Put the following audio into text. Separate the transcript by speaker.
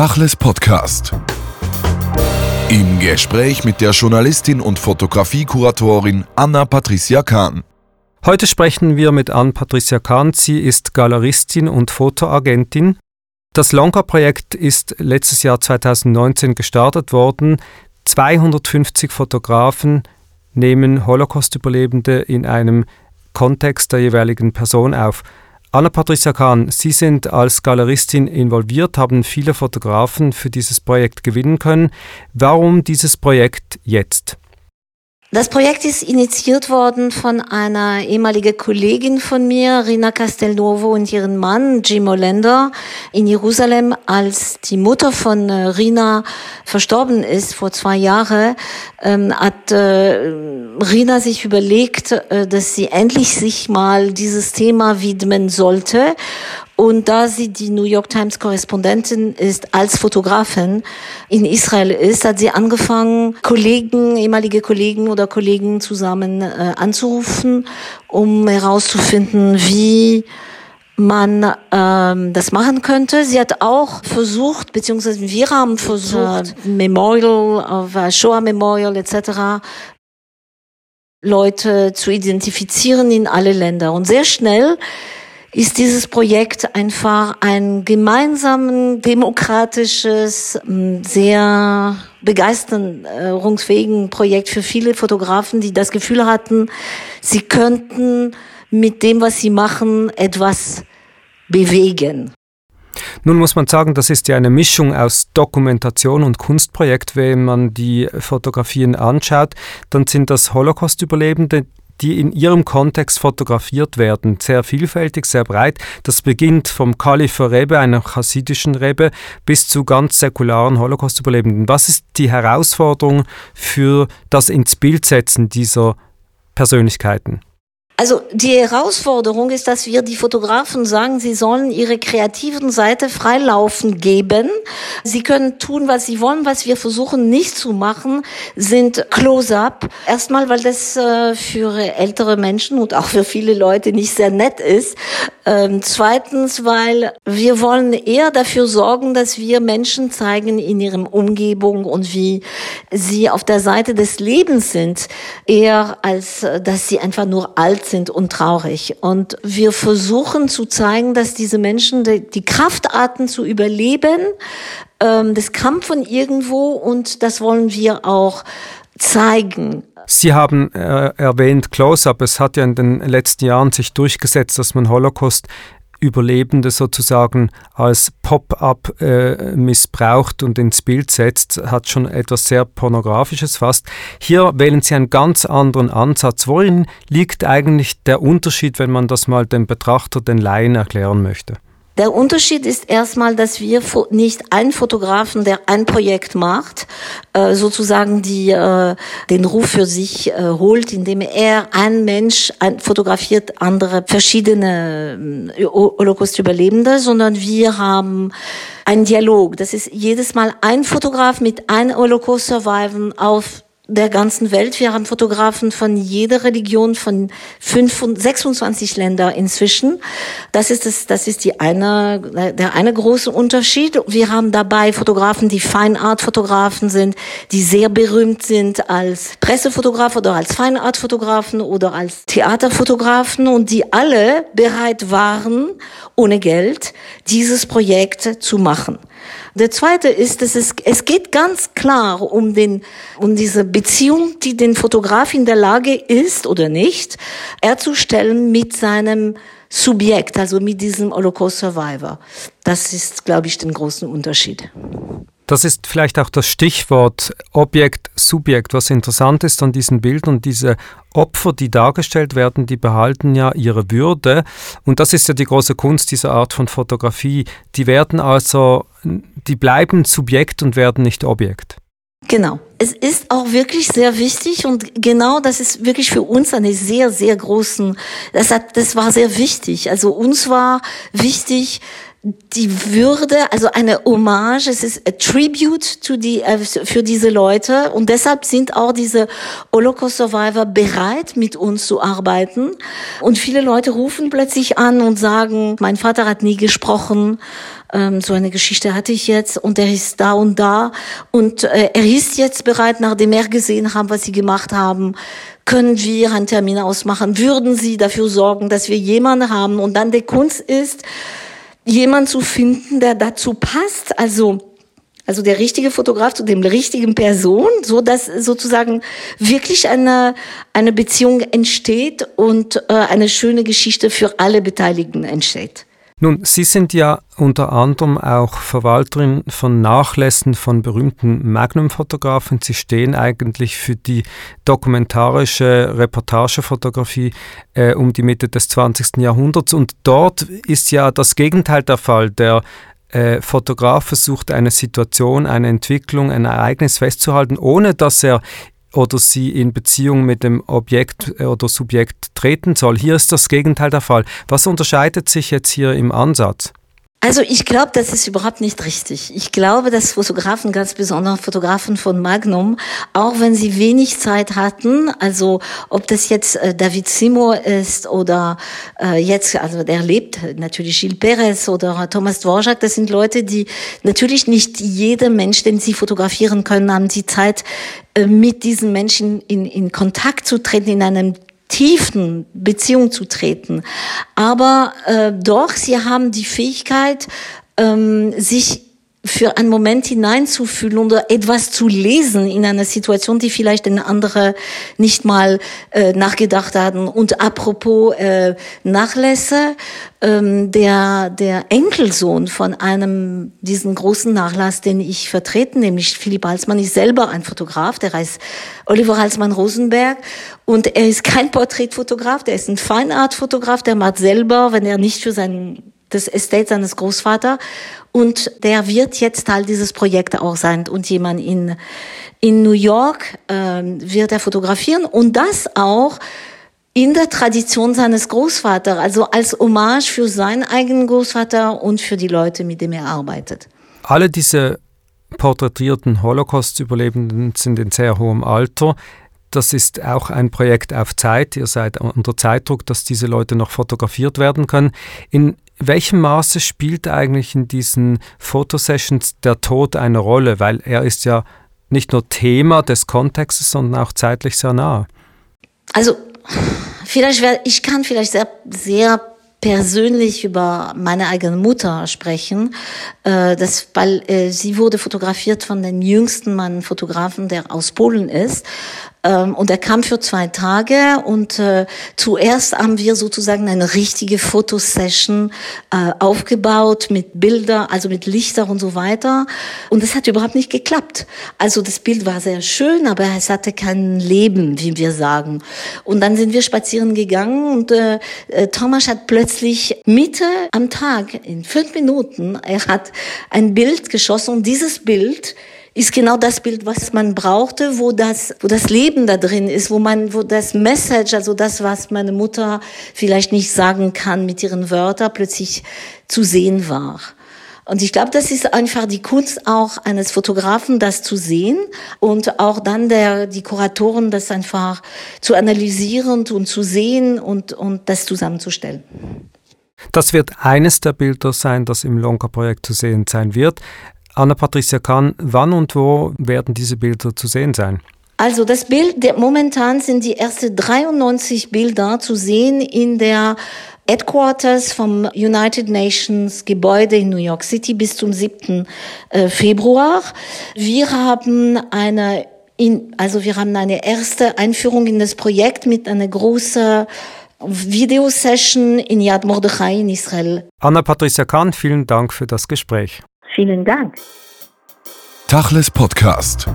Speaker 1: Tachles Podcast. Im Gespräch mit der Journalistin und Fotografiekuratorin Anna Patricia Kahn.
Speaker 2: Heute sprechen wir mit Anna Patricia Kahn. Sie ist Galeristin und Fotoagentin. Das Lonka-Projekt ist letztes Jahr 2019 gestartet worden. 250 Fotografen nehmen Holocaust-Überlebende in einem Kontext der jeweiligen Person auf. Anna-Patricia Kahn, Sie sind als Galeristin involviert, haben viele Fotografen für dieses Projekt gewinnen können. Warum dieses Projekt jetzt?
Speaker 3: Das Projekt ist initiiert worden von einer ehemaligen Kollegin von mir, Rina Castelnuovo, und ihrem Mann, Jim Olender, in Jerusalem, als die Mutter von äh, Rina verstorben ist vor zwei Jahren, ähm, hat äh, Rina sich überlegt, äh, dass sie endlich sich mal dieses Thema widmen sollte und da sie die New York Times Korrespondentin ist, als Fotografin in Israel ist, hat sie angefangen, Kollegen, ehemalige Kollegen oder Kollegen zusammen äh, anzurufen, um herauszufinden, wie man ähm, das machen könnte. Sie hat auch versucht, beziehungsweise wir haben versucht, äh, Memorial, äh, Shoah Memorial etc. Leute zu identifizieren in alle Länder. Und sehr schnell ist dieses Projekt einfach ein gemeinsamen, demokratisches, sehr begeisterungsfähigen Projekt für viele Fotografen, die das Gefühl hatten, sie könnten mit dem, was sie machen, etwas bewegen.
Speaker 2: Nun muss man sagen, das ist ja eine Mischung aus Dokumentation und Kunstprojekt. Wenn man die Fotografien anschaut, dann sind das Holocaust-Überlebende, die in ihrem Kontext fotografiert werden. Sehr vielfältig, sehr breit. Das beginnt vom Kalifer Rebbe, einer chassidischen Rebbe, bis zu ganz säkularen Holocaust-Überlebenden. Was ist die Herausforderung für das ins Bild setzen dieser Persönlichkeiten?
Speaker 3: Also die Herausforderung ist, dass wir die Fotografen sagen, sie sollen ihre kreativen Seite freilaufen geben. Sie können tun, was sie wollen. Was wir versuchen nicht zu machen, sind Close-up. Erstmal, weil das äh, für ältere Menschen und auch für viele Leute nicht sehr nett ist. Ähm, zweitens, weil wir wollen eher dafür sorgen, dass wir Menschen zeigen in ihrem Umgebung und wie sie auf der Seite des Lebens sind, eher als äh, dass sie einfach nur alt sind und traurig. Und wir versuchen zu zeigen, dass diese Menschen die, Kraftarten zu überleben, ähm, das kam von irgendwo und das wollen wir auch zeigen.
Speaker 2: Sie haben äh, erwähnt Close-up. Es hat ja in den letzten Jahren sich durchgesetzt, dass man Holocaust Überlebende sozusagen als Pop-up äh, missbraucht und ins Bild setzt, hat schon etwas sehr Pornografisches fast. Hier wählen Sie einen ganz anderen Ansatz. Worin liegt eigentlich der Unterschied, wenn man das mal dem Betrachter, den Laien erklären möchte?
Speaker 3: Der Unterschied ist erstmal, dass wir nicht einen Fotografen, der ein Projekt macht, äh, sozusagen die äh, den Ruf für sich äh, holt, indem er ein Mensch fotografiert andere verschiedene Holocaust-Überlebende, sondern wir haben einen Dialog. Das ist jedes Mal ein Fotograf mit einem Holocaust-Survivor auf der ganzen Welt. Wir haben Fotografen von jeder Religion, von 26 Ländern inzwischen. Das ist das, das ist die eine, der eine große Unterschied. Wir haben dabei Fotografen, die Fine Art Fotografen sind, die sehr berühmt sind als Pressefotograf oder als Fine Art Fotografen oder als Theaterfotografen und die alle bereit waren, ohne Geld dieses Projekt zu machen. Der zweite ist, dass es, es geht ganz klar um den, um diese Beziehung, die den Fotograf in der Lage ist oder nicht, herzustellen mit seinem Subjekt, also mit diesem Holocaust Survivor. Das ist, glaube ich, den großen Unterschied.
Speaker 2: Das ist vielleicht auch das Stichwort Objekt, Subjekt. Was interessant ist an diesen Bildern, diese Opfer, die dargestellt werden, die behalten ja ihre Würde. Und das ist ja die große Kunst dieser Art von Fotografie. Die werden also, die bleiben Subjekt und werden nicht Objekt.
Speaker 3: Genau. Es ist auch wirklich sehr wichtig und genau das ist wirklich für uns eine sehr, sehr großen, das hat, das war sehr wichtig. Also uns war wichtig, die Würde, also eine Hommage, es ist a tribute to die, äh, für diese Leute. Und deshalb sind auch diese Holocaust Survivor bereit, mit uns zu arbeiten. Und viele Leute rufen plötzlich an und sagen, mein Vater hat nie gesprochen, ähm, so eine Geschichte hatte ich jetzt und er ist da und da. Und äh, er ist jetzt bereit, nachdem er gesehen haben, was sie gemacht haben, können wir einen Termin ausmachen, würden sie dafür sorgen, dass wir jemanden haben? Und dann der Kunst ist, jemand zu finden, der dazu passt, also also der richtige Fotograf zu dem richtigen Person, so dass sozusagen wirklich eine eine Beziehung entsteht und äh, eine schöne Geschichte für alle Beteiligten entsteht.
Speaker 2: Nun, Sie sind ja unter anderem auch Verwalterin von Nachlässen von berühmten Magnum-Fotografen. Sie stehen eigentlich für die dokumentarische Reportagefotografie äh, um die Mitte des 20. Jahrhunderts. Und dort ist ja das Gegenteil der Fall. Der äh, Fotograf versucht eine Situation, eine Entwicklung, ein Ereignis festzuhalten, ohne dass er oder sie in Beziehung mit dem Objekt äh, oder Subjekt treten soll. Hier ist das Gegenteil der Fall. Was unterscheidet sich jetzt hier im Ansatz?
Speaker 3: Also ich glaube, das ist überhaupt nicht richtig. Ich glaube, dass Fotografen, ganz besonders Fotografen von Magnum, auch wenn sie wenig Zeit hatten, also ob das jetzt äh, David Seymour ist oder äh, jetzt, also der lebt natürlich Gilles Perez oder Thomas Dvorak, das sind Leute, die natürlich nicht jeder Mensch, den sie fotografieren können, haben die Zeit, äh, mit diesen Menschen in, in Kontakt zu treten, in einem tiefen Beziehung zu treten. Aber äh, doch, sie haben die Fähigkeit, ähm, sich für einen Moment hineinzufühlen oder etwas zu lesen in einer Situation, die vielleicht ein andere nicht mal äh, nachgedacht hatten. Und apropos äh, Nachlässe, ähm, der, der Enkelsohn von einem diesen großen Nachlass, den ich vertrete, nämlich Philipp Halsmann, ist selber ein Fotograf, der heißt Oliver Halsmann-Rosenberg und er ist kein Porträtfotograf, der ist ein Feinartfotograf, der macht selber, wenn er nicht für sein das Estate seines Großvaters. Und der wird jetzt Teil dieses Projekts auch sein. Und jemand in, in New York äh, wird er fotografieren. Und das auch in der Tradition seines Großvaters, also als Hommage für seinen eigenen Großvater und für die Leute, mit denen er arbeitet.
Speaker 2: Alle diese porträtierten Holocaust-Überlebenden sind in sehr hohem Alter. Das ist auch ein Projekt auf Zeit. Ihr seid unter Zeitdruck, dass diese Leute noch fotografiert werden können. In welchem Maße spielt eigentlich in diesen Fotosessions der Tod eine Rolle? Weil er ist ja nicht nur Thema des Kontextes, sondern auch zeitlich sehr nah.
Speaker 3: Also, vielleicht, ich kann vielleicht sehr, sehr persönlich über meine eigene Mutter sprechen, äh, das, weil äh, sie wurde fotografiert von dem jüngsten Mann Fotografen, der aus Polen ist. Ähm, und er kam für zwei Tage und äh, zuerst haben wir sozusagen eine richtige Fotosession äh, aufgebaut mit Bilder, also mit Lichter und so weiter. Und es hat überhaupt nicht geklappt. Also das Bild war sehr schön, aber es hatte kein Leben, wie wir sagen. Und dann sind wir spazieren gegangen und äh, äh Thomas hat plötzlich Mitte am Tag, in fünf Minuten, er hat ein Bild geschossen und dieses Bild ist genau das Bild, was man brauchte, wo das, wo das Leben da drin ist, wo man, wo das Message, also das, was meine Mutter vielleicht nicht sagen kann mit ihren Wörtern, plötzlich zu sehen war. Und ich glaube, das ist einfach die Kunst auch eines Fotografen, das zu sehen und auch dann der, die Kuratoren, das einfach zu analysieren und zu sehen und, und das zusammenzustellen.
Speaker 2: Das wird eines der Bilder sein, das im Lonka-Projekt zu sehen sein wird. Anna-Patricia Kahn, wann und wo werden diese Bilder zu sehen sein?
Speaker 3: Also das Bild, momentan sind die ersten 93 Bilder zu sehen in der Headquarters vom United Nations Gebäude in New York City bis zum 7. Äh, Februar. Wir haben eine, in, also wir haben eine erste Einführung in das Projekt mit einer großen Videosession in Yad Mordechai in Israel.
Speaker 2: Anna-Patricia Kahn, vielen Dank für das Gespräch.
Speaker 3: Vielen Dank.
Speaker 1: Tachles Podcast.